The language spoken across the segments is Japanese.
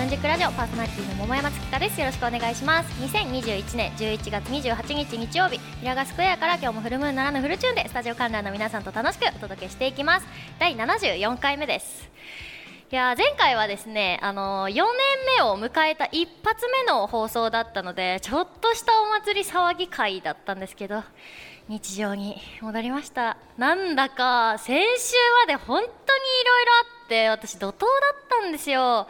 分軸ラジオパーソナリティの桃山月香です。よろしくお願いします。2021年11月28日日曜日平賀スクエアから今日もフルムーンならぬフルチューンでスタジオ観覧の皆さんと楽しくお届けしていきます。第74回目です。いや前回はですね、あのー、4年目を迎えた一発目の放送だったのでちょっとしたお祭り騒ぎ会だったんですけど日常に戻りました。なんだか先週まで本当にいろいろあって私怒涛だったんですよ。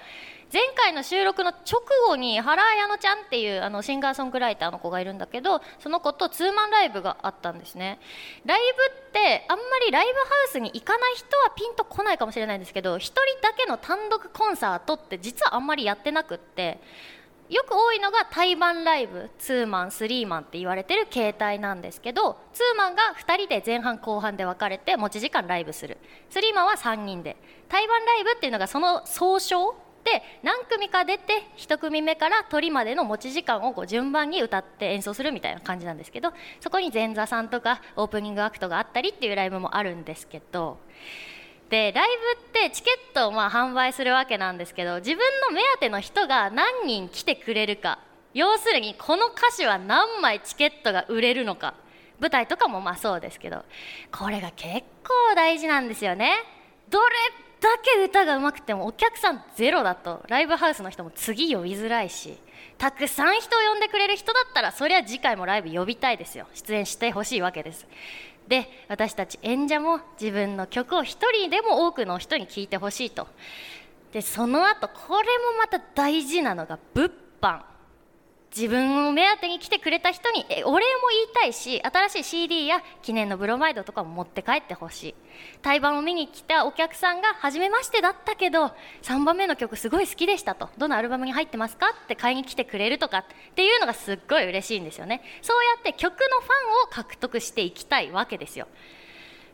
前回の収録の直後に原彩乃ちゃんっていうあのシンガーソングライターの子がいるんだけどその子とツーマンライブがあったんですね。ライブってあんまりライブハウスに行かない人はピンとこないかもしれないんですけど1人だけの単独コンサートって実はあんまりやってなくってよく多いのが対バンライブツーマンスリーマンって言われてる形態なんですけどツーマンが2人で前半後半で分かれて持ち時間ライブする。スリーマンは3人で。対バンライブっていうのがその総称で何組か出て1組目から鳥までの持ち時間をこう順番に歌って演奏するみたいな感じなんですけどそこに前座さんとかオープニングアクトがあったりっていうライブもあるんですけどでライブってチケットをまあ販売するわけなんですけど自分の目当ての人が何人来てくれるか要するにこの歌手は何枚チケットが売れるのか舞台とかもまあそうですけどこれが結構大事なんですよね。どれだけ歌が上手くてもお客さんゼロだとライブハウスの人も次呼びづらいしたくさん人を呼んでくれる人だったらそりゃ次回もライブ呼びたいですよ。出演してほしいわけです。で私たち演者も自分の曲を一人でも多くの人に聴いてほしいと。でその後これもまた大事なのが物販。自分を目当てに来てくれた人にお礼も言いたいし新しい CD や記念のブロマイドとかも持って帰ってほしい。対バンを見に来たお客さんが初めましてだったけど3番目の曲すごい好きでしたと。どのアルバムに入ってますかって買いに来てくれるとかっていうのがすっごい嬉しいんですよね。そうやって曲のファンを獲得していきたいわけですよ。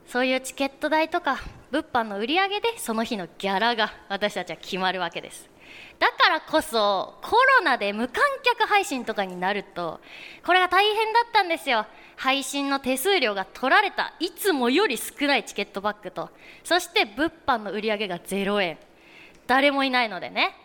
そういうチケット代とか物販の売り上げでその日のギャラが私たちは決まるわけです。だからこそコロナで無観客配信とかになるとこれが大変だったんですよ。配信の手数料が取られたいつもより少ないチケットバッグと。そして物販の売り上げが0円。誰もいないのでね。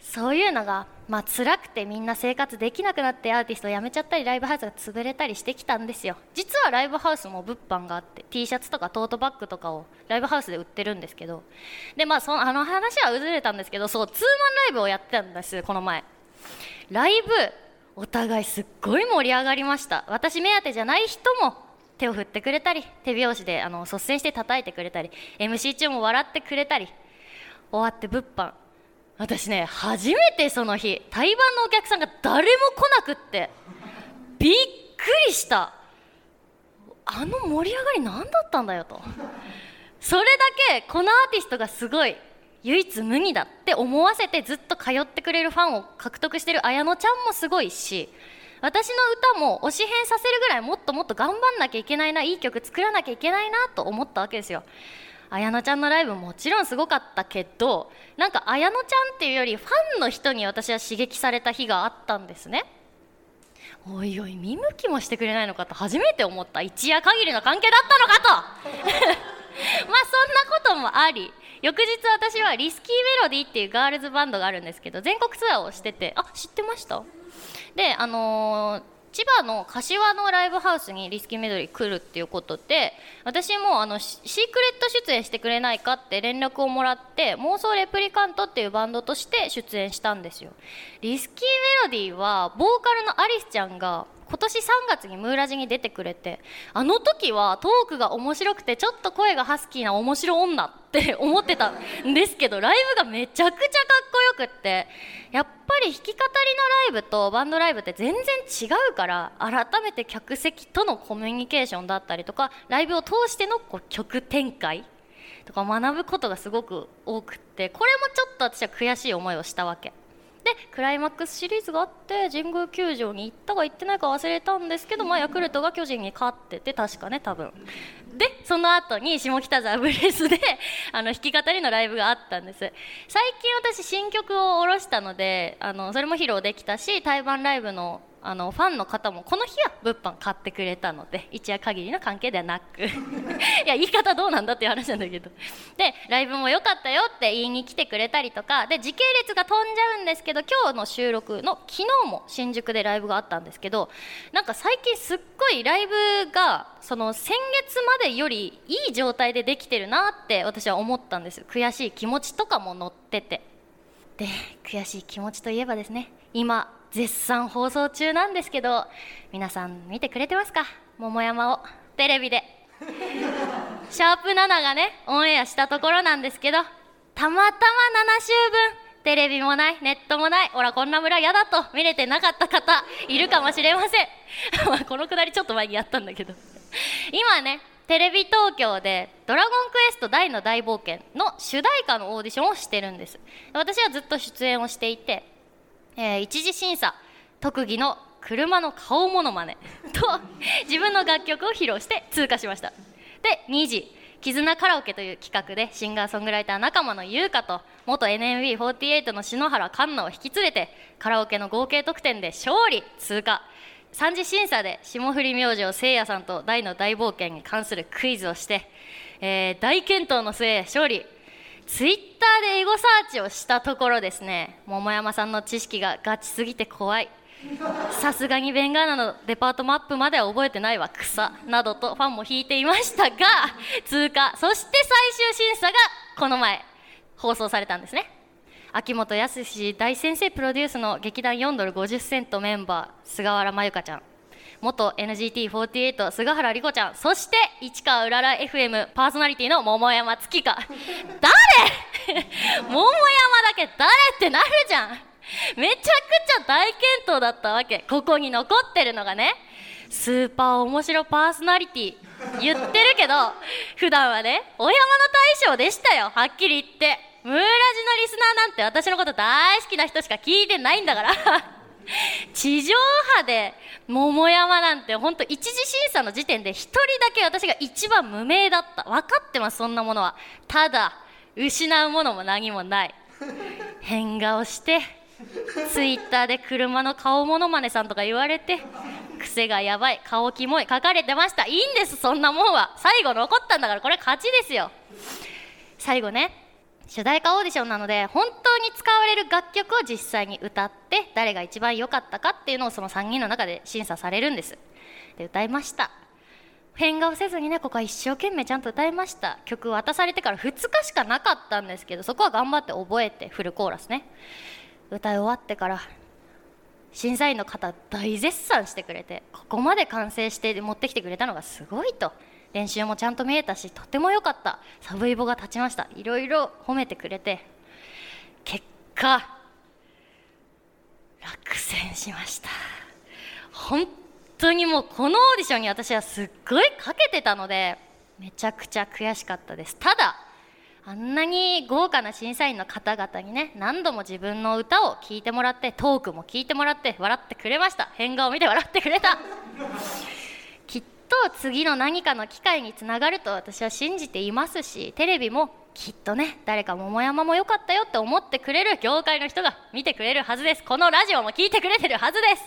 そういうのがまあ辛くてみんな生活できなくなってアーティストを辞めちゃったりライブハウスが潰れたりしてきたんですよ。実はライブハウスも物販があって T シャツとかトートバッグとかをライブハウスで売ってるんですけど。でまあそのあの話はずれたんですけどそうツーマンライブをやってたんですこの前。ライブお互いすっごい盛り上がりました。私目当てじゃない人も手を振ってくれたり手拍子であの率先して叩いてくれたり MC 中も笑ってくれたり終わって物販。私ね初めてその日対バンのお客さんが誰も来なくってびっくりした。あの盛り上がり何だったんだよと。それだけこのアーティストがすごい唯一無二だって思わせてずっと通ってくれるファンを獲得してる綾乃ちゃんもすごいし私の歌も推し変させるぐらいもっともっと頑張んなきゃいけないないい曲作らなきゃいけないなと思ったわけですよ。綾乃ちゃんのライブもちろんすごかったけどなんか綾乃ちゃんっていうよりファンの人に私は刺激された日があったんですね。おいおい見向きもしてくれないのかと初めて思った。一夜限りの関係だったのかと。まあそんなこともあり翌日私はリスキーメロディーっていうガールズバンドがあるんですけど全国ツアーをしててあ知ってました？であのー千葉の柏のライブハウスにリスキーメドリー来るっていうことで私もあのシークレット出演してくれないかって連絡をもらって妄想レプリカントっていうバンドとして出演したんですよ。リスキーメロディーはボーカルのアリスちゃんが今年3月にムーラジに出てくれてあの時はトークが面白くてちょっと声がハスキーな面白女って 思ってたんですけどライブがめちゃくちゃかっこよくってやっぱり弾き語りのライブとバンドライブって全然違うから改めて客席とのコミュニケーションだったりとかライブを通してのこう曲展開とか学ぶことがすごく多くってこれもちょっと私は悔しい思いをしたわけ。でクライマックスシリーズがあって神宮球場に行ったか行ってないか忘れたんですけど、まあ、ヤクルトが巨人に勝ってて確かね多分。でその後に下北沢ブレスで あの弾き語りのライブがあったんです。最近私新曲を下ろしたのであのそれも披露できたし対バンライブのあのファンの方もこの日は物販買ってくれたので一夜限りの関係ではなく。いや言い方どうなんだっていう話なんだけど。でライブも良かったよって言いに来てくれたりとか。で時系列が飛んじゃうんですけど今日の収録の昨日も新宿でライブがあったんですけどなんか最近すっごいライブがその先月までよりいい状態でできてるなって私は思ったんです。悔しい気持ちとかも乗ってて。で悔しい気持ちといえばですね今絶賛放送中なんですけど皆さん見てくれてますか？桃山をテレビで。シャープ7がねオンエアしたところなんですけどたまたま7週分テレビもないネットもないほらこんな村嫌だと見れてなかった方いるかもしれません。このくだりちょっと前にやったんだけど。今ねテレビ東京で「ドラゴンクエスト大の大冒険」の主題歌のオーディションをしてるんです。私はずっと出演をしていてえー、一次審査特技の車の顔ものまねと自分の楽曲を披露して通過しました。で2時絆カラオケという企画でシンガーソングライター仲間の優香と元 NMB48 の篠原環奈を引き連れてカラオケの合計得点で勝利通過。3次審査で霜降り明星せいやさんと大の大冒険に関するクイズをして、えー、大健闘の末勝利。ツイッターでエゴサーチをしたところですね。桃山さんの知識がガチすぎて怖い。さすがにベンガーナのデパートマップまでは覚えてないわ。草。などとファンも引いていましたが通過。そして最終審査がこの前。放送されたんですね。秋元康大先生プロデュースの劇団4ドル50セントメンバー菅原真由香ちゃん。元 NGT48 菅原莉子ちゃんそして市川うらら FM パーソナリティの桃山月香 誰？桃山だけ誰ってなるじゃん。めちゃくちゃ大健闘だったわけ。ここに残ってるのがね。スーパー面白パーソナリティ。言ってるけど普段はねお山の大将でしたよ。はっきり言って。ムーラジのリスナーなんて私のこと大好きな人しか聞いてないんだから。地上波で桃山なんて本当一次審査の時点で1人だけ私が一番無名だった。分かってますそんなものは。ただ失うものも何もない。変顔してツイッターで車の顔ものまねさんとか言われて癖がやばい顔キモい書かれてました。いいんですそんなもんは。最後残ったんだからこれ勝ちですよ。最後ね。主題歌オーディションなので本当に使われる楽曲を実際に歌って誰が一番良かったかっていうのをその3人の中で審査されるんです。で歌いました。変顔せずにねここは一生懸命ちゃんと歌いました。曲渡されてから2日しかなかったんですけどそこは頑張って覚えてフルコーラスね。歌い終わってから審査員の方大絶賛してくれてここまで完成して持ってきてくれたのがすごいと。練習もちゃんと見えたしとても良かった。サブイボが立ちました。いろいろ褒めてくれて。結果落選しました。本当にもうこのオーディションに私はすっごいかけてたのでめちゃくちゃ悔しかったです。ただあんなに豪華な審査員の方々にね何度も自分の歌を聴いてもらってトークも聞いてもらって笑ってくれました。変顔を見て笑ってくれた。次の何かの機会につながると私は信じていますしテレビもきっとね誰か桃山も良かったよって思ってくれる業界の人が見てくれるはずです。このラジオも聞いてくれてるはずです。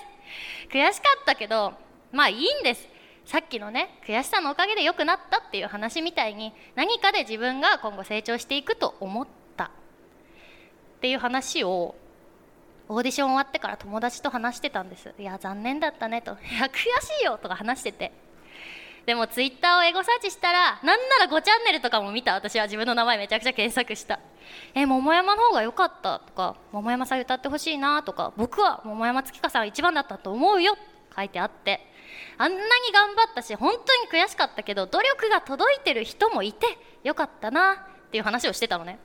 悔しかったけどまあいいんです。さっきのね悔しさのおかげで良くなったっていう話みたいに何かで自分が今後成長していくと思った。っていう話をオーディション終わってから友達と話してたんです。いや残念だったねと。いや悔しいよとか話してて。でもツイッターをエゴサーチしたらなんなら5チャンネルとかも見た。私は自分の名前めちゃくちゃ検索した。え桃山の方が良かった。とか桃山さん歌ってほしいなとか。僕は桃山月花さん一番だったと思うよ。書いてあって。あんなに頑張ったし本当に悔しかったけど努力が届いてる人もいてよかったな。っていう話をしてたのね。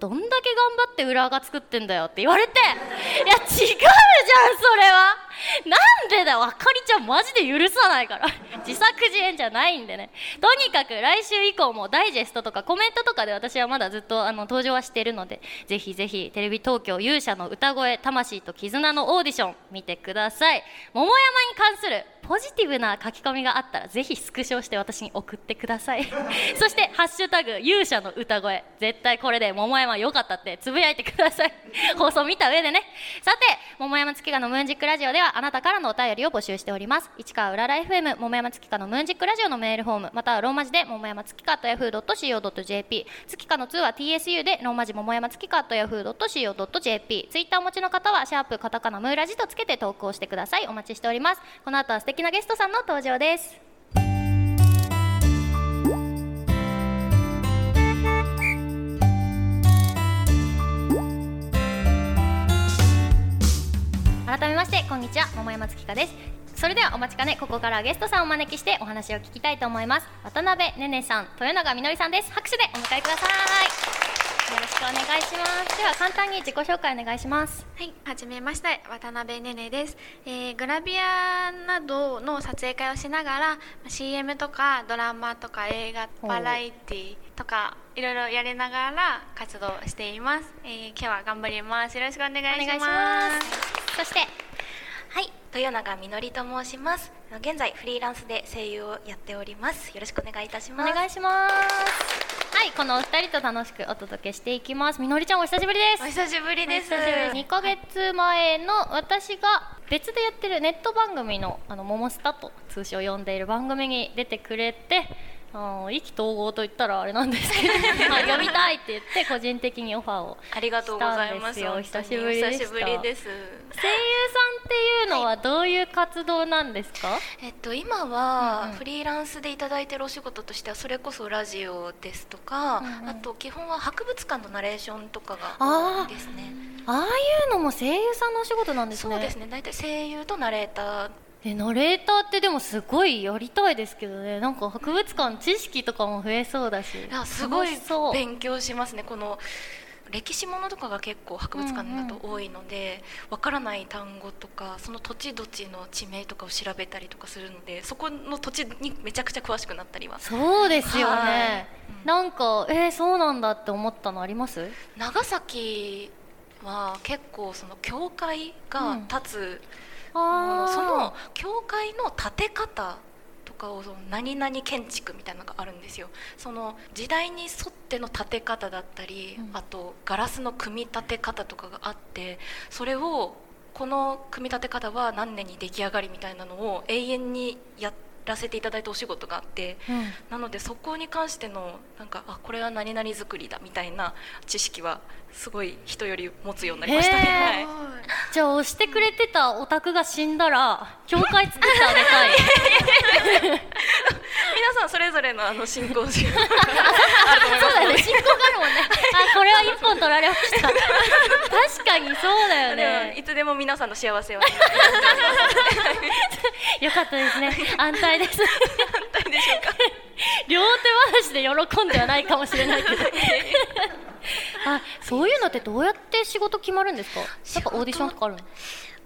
どんだけ頑張って裏垢作ってんだよって言われて。いや違うじゃんそれは。なんでだよあかりちゃんマジで許さないから。自作自演じゃないんでね。とにかく来週以降もダイジェストとかコメントとかで私はまだずっとあの登場はしているのでぜひぜひテレビ東京勇者の歌声魂と絆のオーディション見てください。桃山に関するポジティブな書き込みがあったらぜひスクショして私に送ってください。そして「ハッシュタグ勇者の歌声」絶対これで桃山良かったってつぶやいてください。放送見た上でね。さて桃山月花のムーンジックラジオではあなたからのお便りを募集しております。市川うらら FM 桃山月花のムーンジックラジオのメールフォームまたはローマ字で桃山月花と yahoo.co.jp 月花の2は TSU でローマ字桃山月花と yahoo.co.jp ツイッターお持ちの方はシャープカタカナムーラジとつけて投稿してください。お待ちしております。この後は素敵なゲストさんの登場です。んにちは桃山月花です。それではお待ちかねここからはゲストさんをお招きしてお話を聞きたいと思います。渡辺ねねさん豊永みのりさんです。拍手でお迎えください。よろしくお願いします。では簡単に自己紹介お願いします。はい、はじめまして渡辺ねねです、えーグラビアなどの撮影会をしながら CM とかドラマとか映画バラエティとかいろいろやりながら活動しています、えー今日は頑張ります。よろしくお願いします。お願いします。そしてはい、豊永みのりと申します。現在フリーランスで声優をやっております。よろしくお願いいたしおます。願いしますはいこのお二人と楽しくお届けしていきますみのりちゃんお久しぶりですお久しぶりです2ヶ月前の私が別でやってるネット番組の「あのモモスタ」と通称呼んでいる番組に出てくれて意気投合と言ったらあれなんですけどまあ呼びたいって言って個人的にオファーをありがとうございますしたんですよ本当に久しぶりでしたお久しぶりです。声優さんっていうのはどういう活動なんですか、えっと今はフリーランスでいただいてるお仕事としてはそれこそラジオですとか、うんうん。あと基本は博物館のナレーションとかがですね。ああいうのも声優さんのお仕事なんですね。そうですね。大体声優とナレーターえナレーターってでもすごいやりたいですけどね。なんか博物館知識とかも増えそうだし。すごい勉強しますね。この歴史ものとかが結構博物館だと多いのでわ、からない単語とかその土地土地の地名とかを調べたりとかするのでそこの土地にめちゃくちゃ詳しくなったりは。そうですよね、はい。うん。なんかえー、そうなんだって思ったのあります？長崎は結構その教会が建つもの、あーその教会の建て方とかをその何々建築みたいなのがあるんですよ。その時代に沿っての建て方だったり、うん。あとガラスの組み立て方とかがあってそれをこの組み立て方は何年に出来上がりみたいなのを永遠にやらせていただいたお仕事があってうん。なのでそこに関してのなんかあこれは何々作りだみたいな知識はすごい人より持つようになりました。ね。へーはい。じゃあ押してくれてたオタクが死んだら教会作ってあげたい 皆さんそれぞれのあの進行時間。あると思いそうだよね。進行があるもんね。あこれは一本取られました。確かにそうだよね。いつでも皆さんの幸せはよかったですね。安泰です。反対でしょうか。両手話しで喜んではないかもしれないけど。あそういうのってどうやって仕事決まるんですか？やっぱオーディションとかあるの？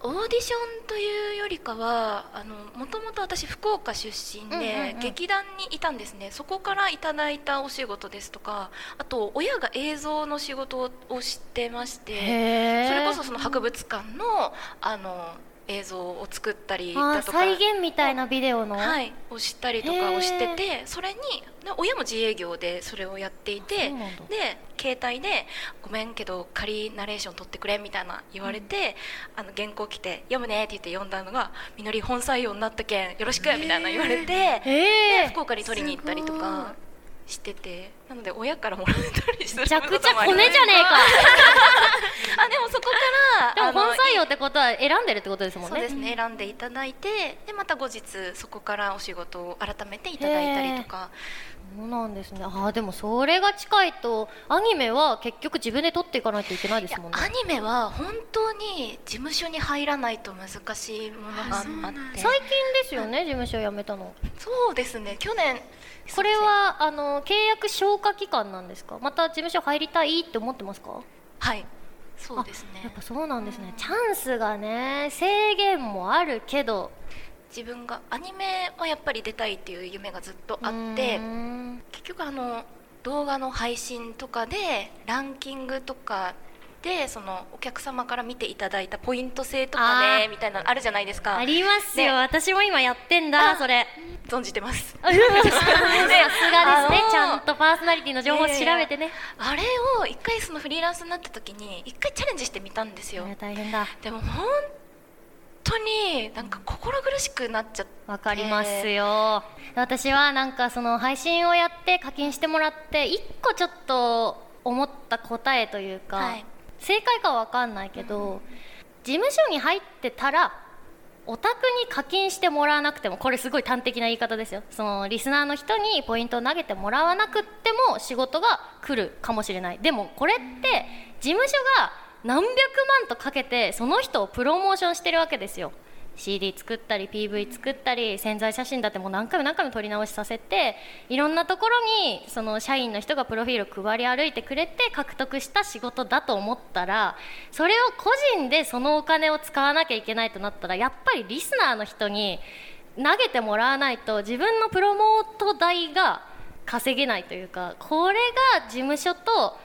オーディションというよりかはあのもともと私福岡出身で、うんうんうん。劇団にいたんですね。そこからいただいたお仕事ですとかあと親が映像の仕事をしてましてそれこそその博物館のあの映像を作ったりだとか再現みたいなビデオの、はい、をしたりとかをしててそれにで親も自営業でそれをやっていてで携帯で「ごめんけど仮ナレーション撮ってくれ」みたいな言われて、あの原稿来て「読むね」って言って読んだのが「みのり本採用になったけんよろしく」みたいな言われて、で福岡に取りに行ったりとかしててなので親からもらったりするめちゃくちゃコネじゃねえか。あでもそこからでも本採用ってことは選んでるってことですもんね。そうですね、選んでいただいてでまた後日そこからお仕事を改めていただいたりとか。そうなんですね。あーでもそれが近いとアニメは結局自分で撮っていかないといけないですもんね。アニメは本当に事務所に入らないと難しいものがあって。最近ですよね事務所辞めたの。そうですね。去年これはあの契約消化期間なんですか？また事務所入りたいって思ってますか？はい。そうですね。やっぱそうなんですね。チャンスがね制限もあるけど。自分がアニメはやっぱり出たいっていう夢がずっとあっうて結局あの動画の配信とかでランキングとかでそのお客様から見ていただいたポイント制とかでみたいなのあるじゃないですか。ありますよ、ね私も今やってんだ。あそれ。存じてます。さすがですね。あのーちゃんとパーソナリティの情報を調べてね、あれを一回そのフリーランスになった時に一回チャレンジしてみたんですよ、ね大変だ。でも本当になんか心苦しくなっちゃって。わかりますよ。私はなんかその配信をやって課金してもらって一個ちょっと思った答えというか、はい正解かは分かんないけど、事務所に入ってたらお宅に課金してもらわなくてもこれすごい端的な言い方ですよ。そのリスナーの人にポイントを投げてもらわなくっても仕事が来るかもしれない。でもこれって事務所が何百万とかけてその人をプロモーションしてるわけですよ CD 作ったり PV 作ったり宣材写真だってもう何回も何回も撮り直しさせていろんなところにその社員の人がプロフィールを配り歩いてくれて獲得した仕事だと思ったらそれを個人でそのお金を使わなきゃいけないとなったらやっぱりリスナーの人に投げてもらわないと自分のプロモート代が稼げないというかこれが事務所と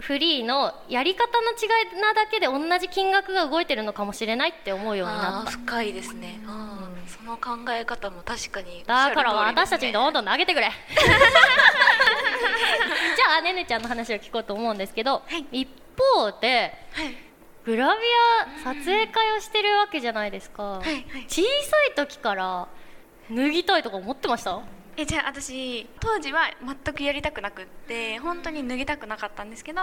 フリーのやり方の違いなだけで同じ金額が動いてるのかもしれないって思うようになった。深いですね、うん、その考え方も確かにだから私たちにどんどん投げてくれ。じゃあねねちゃんの話を聞こうと思うんですけど、一方ではい。グラビア撮影会をしてるわけじゃないですか、はいはい。小さい時から脱ぎたいとか思ってました？えじゃあ私当時は全くやりたくなくって本当に脱ぎたくなかったんですけど、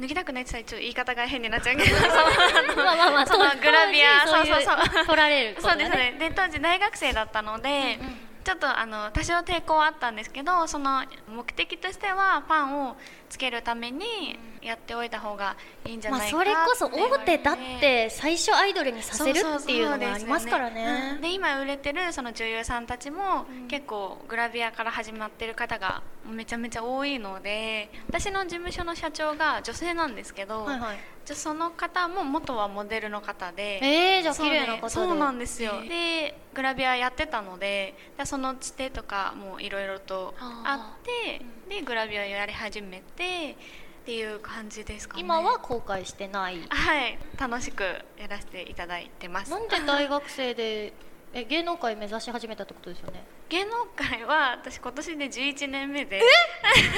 脱ぎたくないって言ったら言い方が変になっちゃうけどその まあまあまあその当グラビアそうそうそうい取られることそうですねで当時大学生だったので、ちょっとあの多少抵抗はあったんですけどその目的としてはファンをつけるためにやっておいた方がいいんじゃまあ、ないかそれこそ大手だって最初アイドルにさせるっていうのがありますからそうそうそうでね今売れてるその女優さんたちも、結構グラビアから始まってる方がめちゃめちゃ多いので私の事務所の社長が女性なんですけど、はいはい。じゃあその方も元はモデルの方で。えー、じゃあ綺麗な方で。そうなんですよ。でグラビアやってたのででそのつてとかもいろいろとあってでグラビアをやり始めてっていう感じですかね。今は公開してない。はい。楽しくやらせていただいてます。なんで大学生でえ芸能界目指し始めたってことですよね芸能界は私今年で11年目で。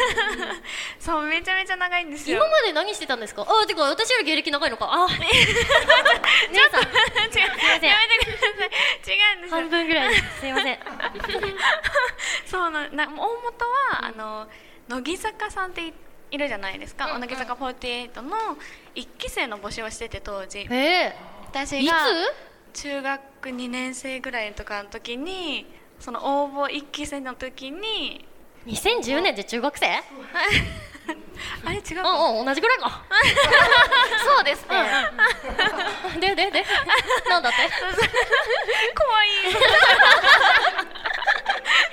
そうめちゃめちゃ長いんですよ。今まで何してたんですか？あてか私より芸歴長いのか？あ。姉さん。違うすいません。やめてください。違うんですよ。半分ぐらい。ですすいません。そうなな大元は、あの乃木坂さんっていいるじゃないですか、うんうん。乃木坂48の1期生の募集をしてて当時。えー、い私がつ？中学2年生ぐらいとかの時にその応募1期生の時に2010年で中学生？あれ違うか。うんうん同じぐらいか。そうですね、ででで。なんだって？怖い。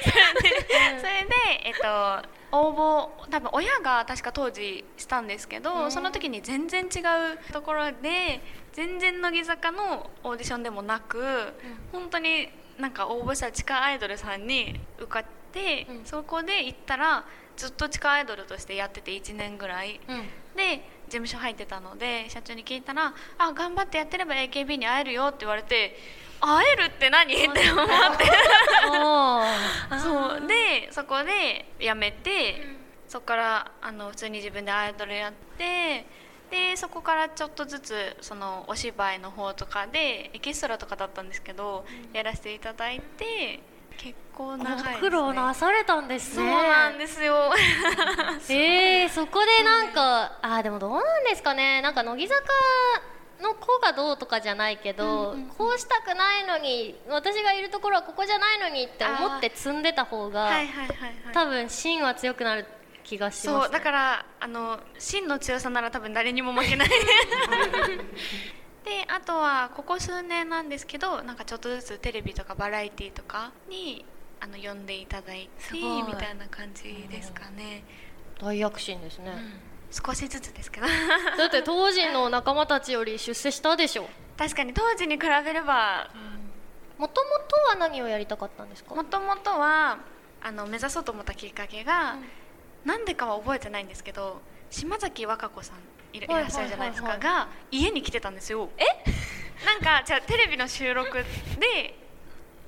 それでそれでえっと応募多分親が確か当時したんですけど、その時に全然違うところで全然乃木坂のオーディションでもなく、本当になんか応募した地下アイドルさんに受かって、うん。そこで行ったらずっと地下アイドルとしてやってて1年ぐらい。うん。で事務所入ってたので社長に聞いたら「あ頑張ってやってれば AKB に会えるよ」って言われて「会えるって何?」って思って。あ そう。でそこで辞めて、そこからあの普通に自分でアイドルやってでそこからちょっとずつそのお芝居の方とかでエキストラとかだったんですけど、やらせていただいて結構長いね、ご苦労なされたんですそうねなんですよ。えー、そこでなんかあーでもどうなんですかね。なんか乃木坂の子がどうとかじゃないけど、こうしたくないのに私がいるところはここじゃないのにって思って積んでた方が、はいはいはいはい。多分芯は強くなる気がします、そうだからあの真の強さなら多分誰にも負けない。であとはここ数年なんですけどなんかちょっとずつテレビとかバラエティとかにあの呼んでいただいてみたいな感じですかね、大躍進ですね、少しずつですけど。だって当時の仲間たちより出世したでしょ。確かに当時に比べればもともとは何をやりたかったんですか？もともとはあの目指そうと思ったきっかけが、なんでかは覚えてないんですけど島崎和歌子さんいらっしゃるじゃないですか、が家に来てたんですよ。え？なんかじゃあテレビの収録で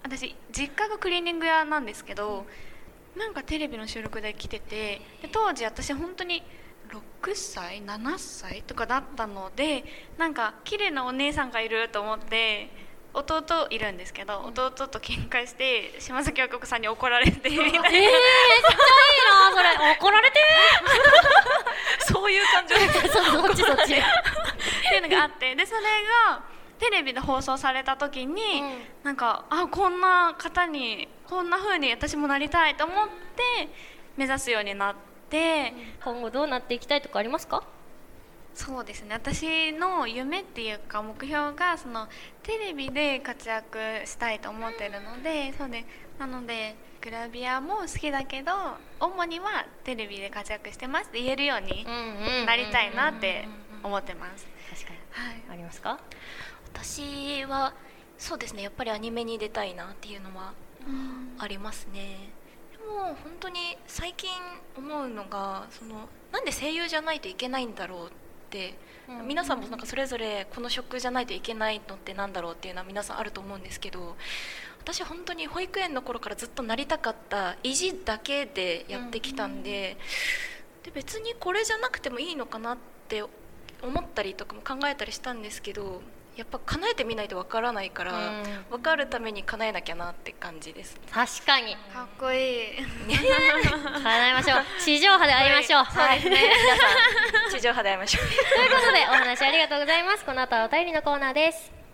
私実家がクリーニング屋なんですけどなんかテレビの収録で来ててで当時私本当に6歳？7歳？とかだったのでなんか綺麗なお姉さんがいると思って弟いるんですけど弟と喧嘩して島崎和歌子さんに怒られて みたいな。えー、めっちゃいいなそれ。怒られて そういう感情るそっちそっち。っていうのがあってでそれがテレビで放送された時に、うん。なんかあこんな方にこんな風に私もなりたいと思って目指すようになって、今後どうなっていきたいとかありますか？そうですね。私の夢っていうか目標がそのテレビで活躍したいと思ってるのでそうでなのでグラビアも好きだけど主にはテレビで活躍してますって言えるようにんなりたいなって思ってます。確かに。はい。ありますか？私はそうですね。やっぱりアニメに出たいなっていうのはありますね。でも本当に最近思うのがそのなんで声優じゃないといけないんだろうって、うん。皆さんもなんかそれぞれこの職じゃないといけないのってなんだろうっていうのは皆さんあると思うんですけど私本当に保育園の頃からずっとなりたかった意地だけでやってきたんで,、で別にこれじゃなくてもいいのかなって思ったりとかも考えたりしたんですけどやっぱ叶えてみないとわからないから、うん。分かるために叶えなきゃなって感じです。確かに。かっこいい。叶えましょう。地上波で会いましょう。はい。皆さん地上波で会いましょう。ということでお話ありがとうございます。この後はお便りのコーナーです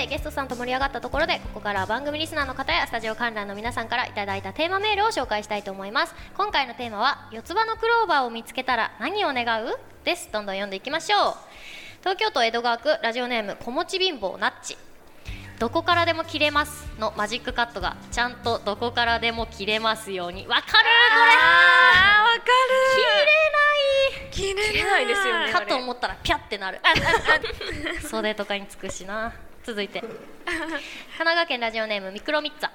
ナーさてゲストさんと盛り上がったところでここからは番組リスナーの方やスタジオ観覧の皆さんからいただいたテーマメールを紹介したいと思います。今回のテーマは四つ葉のクローバーを見つけたら何を願う？です。どんどん読んでいきましょう。東京都江戸川区ラジオネーム子持ち貧乏ナッチ。どこからでも切れますのマジックカットがちゃんとどこからでも切れますように。わかるあーわかこれる。切れ切れないですよねかと思ったらピャってなる。袖とかにつくしな続いて。神奈川県ラジオネームミクロミッツァ。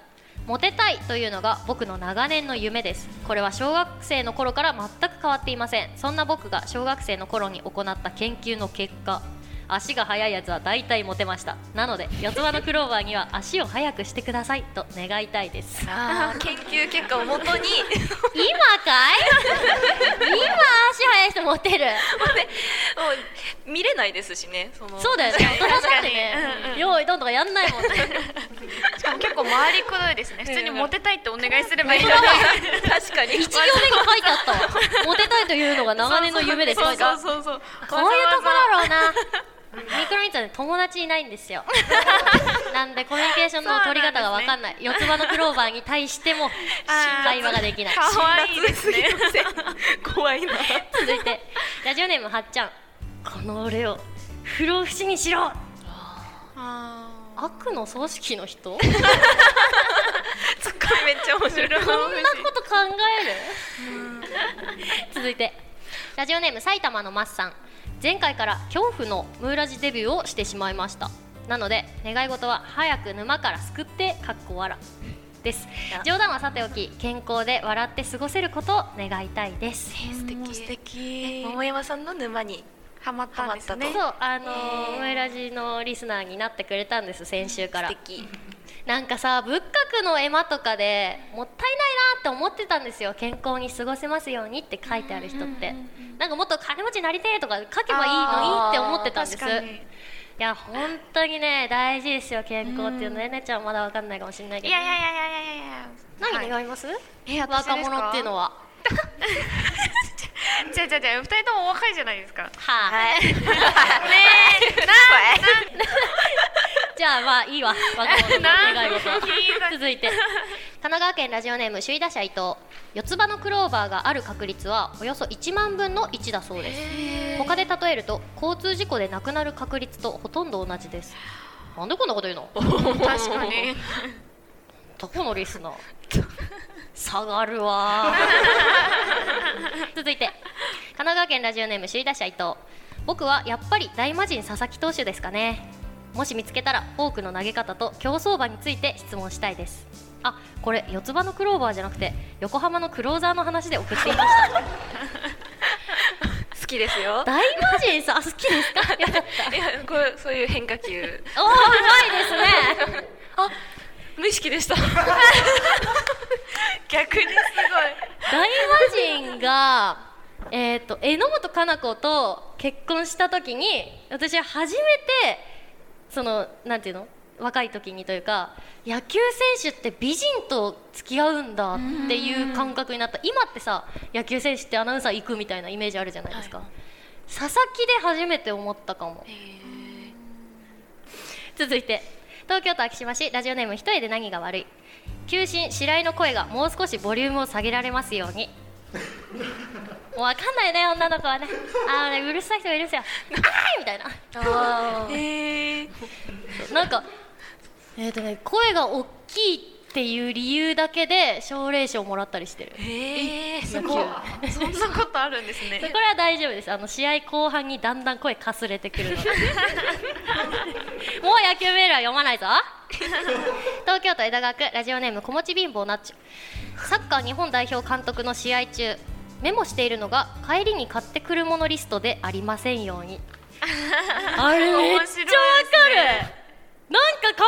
モテたいというのが僕の長年の夢です。これは小学生の頃から全く変わっていません。そんな僕が小学生の頃に行った研究の結果足が速いやつは大体モテました。なので四つ葉のクローバーには足を速くしてくださいと願いたいです。あー研究結果をもとに。今かい？今足速い人モテる？見れないですしねその。そうだよね。大人だって確かにね用意どんとかやんないもんね。しかも結構回りくどいですね。普通にモテたいってお願いすればいいのに。確かに。一行目に書いてあった。わモテたいというのが長年の夢です。そう書いてあるそうそうそう。こういうところだろうな。ミクロミッツはね友達いないんですよ。なんでコミュニケーションの取り方が分かんない。四つ葉のクローバーに対しても会話ができない。可愛いですね。怖いな。続いてラジオネームはっちゃんこの俺を不老不死にしろ。あ悪の組織の人？ツッコミめっちゃ面白い。こんなこと考える？続いてラジオネーム埼玉のマッさん。前回から恐怖のムーラジデビューをしてしまいました。なので願い事は早く沼から救ってかっこわらです。冗談はさておき健康で笑って過ごせることを願いたいです。素敵ー素敵。桃山さんの沼にハマったんですね。そうあのーへー。ムーラジのリスナーになってくれたんです先週から。素敵。なんかさ仏閣の絵馬とかでもったいないなって思ってたんですよ。健康に過ごせますようにって書いてある人って。なんかもっと金持ちになりてえとか書けばいいのにって思ってたんです。いや本当にね大事ですよ健康っていうのね。ねちゃんまだわかんないかもしれないけど。いやいやいやいやいやいや。何願い。ます、え私若ですか？者っていうのはじゃあじゃあじゃあ二人ともお若いじゃないですか。ねはい、え。なじゃあまあいいわ。続いて。神奈川県ラジオネーム首位打者伊藤。四つ葉のクローバーがある確率はおよそ1万分の1だそうです。他で例えると交通事故で亡くなる確率とほとんど同じです。なんでこんなこと言うの？確かに。どこのリスナー下がるわ。続いて神奈川県ラジオネーム首位打者伊藤。僕はやっぱり大魔神佐々木投手ですかね。もし見つけたらフォークの投げ方と競走馬について質問したいです。あこれ四つ葉のクローバーじゃなくて横浜のクローザーの話で送っていました。好きですよ。大魔神さんあ好きですか？いやこうそういう変化球。おーうまいですね。あ無意識でした。逆にす大魔神がえっ、と榎本かな子と結婚した時に私は初めてそのなんていうの？若い時にというか野球選手って美人と付き合うんだっていう感覚になった。今ってさ野球選手ってアナウンサー行くみたいなイメージあるじゃないですか、はい佐々木で初めて思ったかも。続いて東京都昭島市ラジオネーム一人で何が悪い。求心白井の声がもう少しボリュームを下げられますように。もうわかんないね女の子はね。あのねうるさい人がいるんですよ。あーいみたいな。あへえなんかえっ、とね声が大きいっていう理由だけで奨励賞もらったりしてる。へえ？す野ごい。球。そんなことあるんですね。これは大丈夫です。あの試合後半にだんだん声かすれてくるの。で もう野球メールは読まないぞ。東京都江戸川区ラジオネーム子持ち貧乏ナッチュサッカー日本代表監督の試合中メモしているのが帰りに買ってくるものリストでありませんように。あれめっちゃわ面かるなんか監督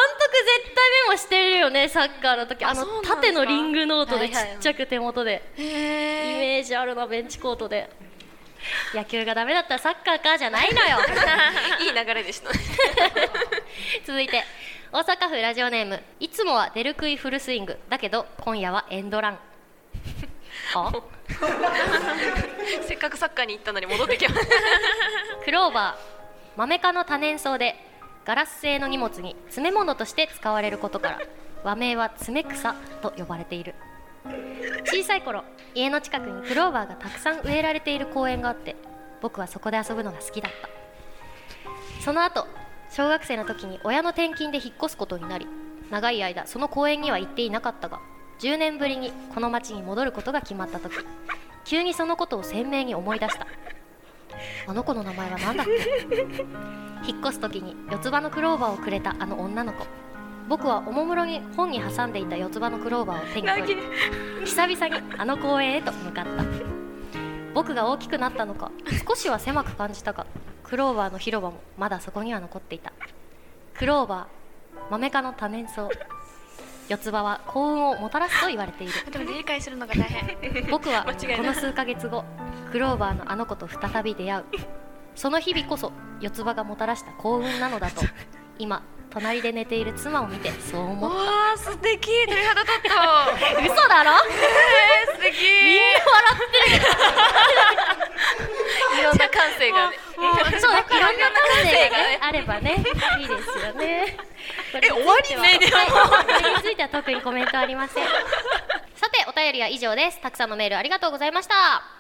絶対メモしてるよねサッカーの時。あの縦のリングノートでちっちゃく手元で、イメージあるなベンチコートで。野球がダメだったらサッカーかじゃないのよ。いい流れでした。ね 続いて大阪府ラジオネーム。いつもは出る杭フルスイング。だけど今夜はエンドラン。あ？せっかくサッカーに行ったのに戻ってきました。クローバー。マメ科の多年草でガラス製の荷物に詰め物として使われることから和名は詰め草と呼ばれている。小さい頃家の近くにクローバーがたくさん植えられている公園があって僕はそこで遊ぶのが好きだった。その後小学生の時に親の転勤で引っ越すことになり長い間その公園には行っていなかったが10年ぶりにこの町に戻ることが決まった時急にそのことを鮮明に思い出した。あの子の名前は何だっけ？引っ越す時に四つ葉のクローバーをくれたあの女の子。僕はおもむろに本に挟んでいた四つ葉のクローバーを手に取り久々にあの公園へと向かった。僕が大きくなったのか少しは狭く感じたがクローバーの広場もまだそこには残っていた。クローバーマメ科の多年草。四つ葉は幸運をもたらすと言われている。でも理解するのが大変。僕は この数ヶ月後クローバーのあの子と再び出会うその日々こそ四つ葉がもたらした幸運なのだと 今隣で寝ている妻を見てそう思っわあ素敵。鳥肌立った。た 嘘だろ？えー、素敵。みんな笑 いろんな感性がね。そういろんな感性があればねいいですよね。え終わりねでも。はい。これについては特にコメントありません。さてお便りは以上です。たくさんのメールありがとうございました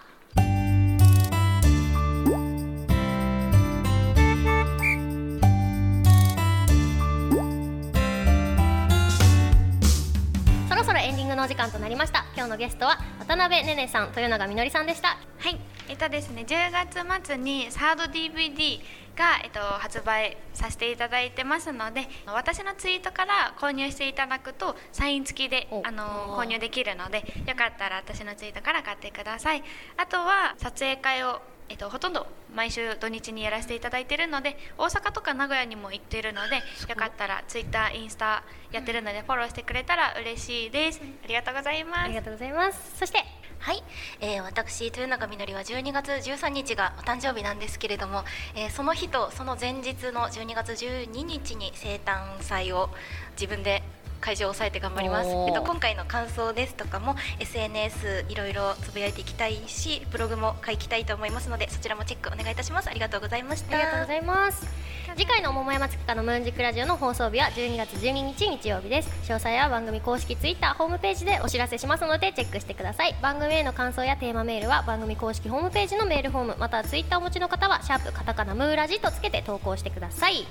のお時間となりました。今日のゲストは渡辺ねねさん豊永みのりさんでした。はい、えっとですね、10月末にサード DVD が、えっと、発売させていただいてますので私のツイートから購入していただくとサイン付きでお。あの購入できるのでよかったら私のツイートから買ってください。あとは撮影会をえっと、ほとんど毎週土日にやらせていただいているので大阪とか名古屋にも行っているのでよかったらツイッターインスタやってるのでフォローしてくれたら嬉しいです。ありがとうございます。ありがとうございます。そしてはい、えー、私豊永みのりは12月13日がお誕生日なんですけれども、えーその日とその前日の12月12日に生誕祭を自分で会場を抑えて頑張ります、えっと、今回の感想ですとかも SNS いろいろつぶやいていきたいしブログも書きたいと思いますのでそちらもチェックお願いいたします。ありがとうございました。ありがとうございます。次回の桃山月花のムーンジックラジオの放送日は12月12日日曜日です。詳細は番組公式ツイッターホームページでお知らせしますのでチェックしてください。番組への感想やテーマメールは番組公式ホームページのメールフォームまたはツイッターをお持ちの方はシャープカタカナムーラジとつけて投稿してください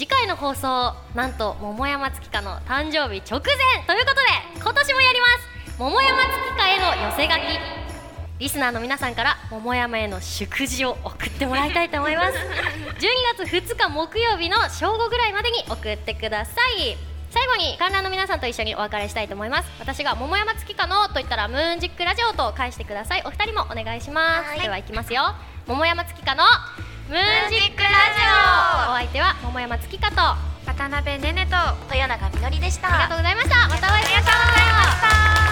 次回の放送なんと桃山月花の誕生日直前。ということで今年もやります。桃山月花への寄せ書き。リスナーの皆さんから桃山への祝辞を送ってもらいたいと思います。12月2日木曜日の正午ぐらいまでに送ってください。最後に観覧の皆さんと一緒にお別れしたいと思います。私が桃山月花のと言ったらムーンジックラジオと返してください。お二人もお願いします。ではいきますよ。桃山月花のムーンジックラジオ。お相手は桃山月花と。渡辺ねねと。豊永みのりでした。ありがとうございました。またお会いしましょう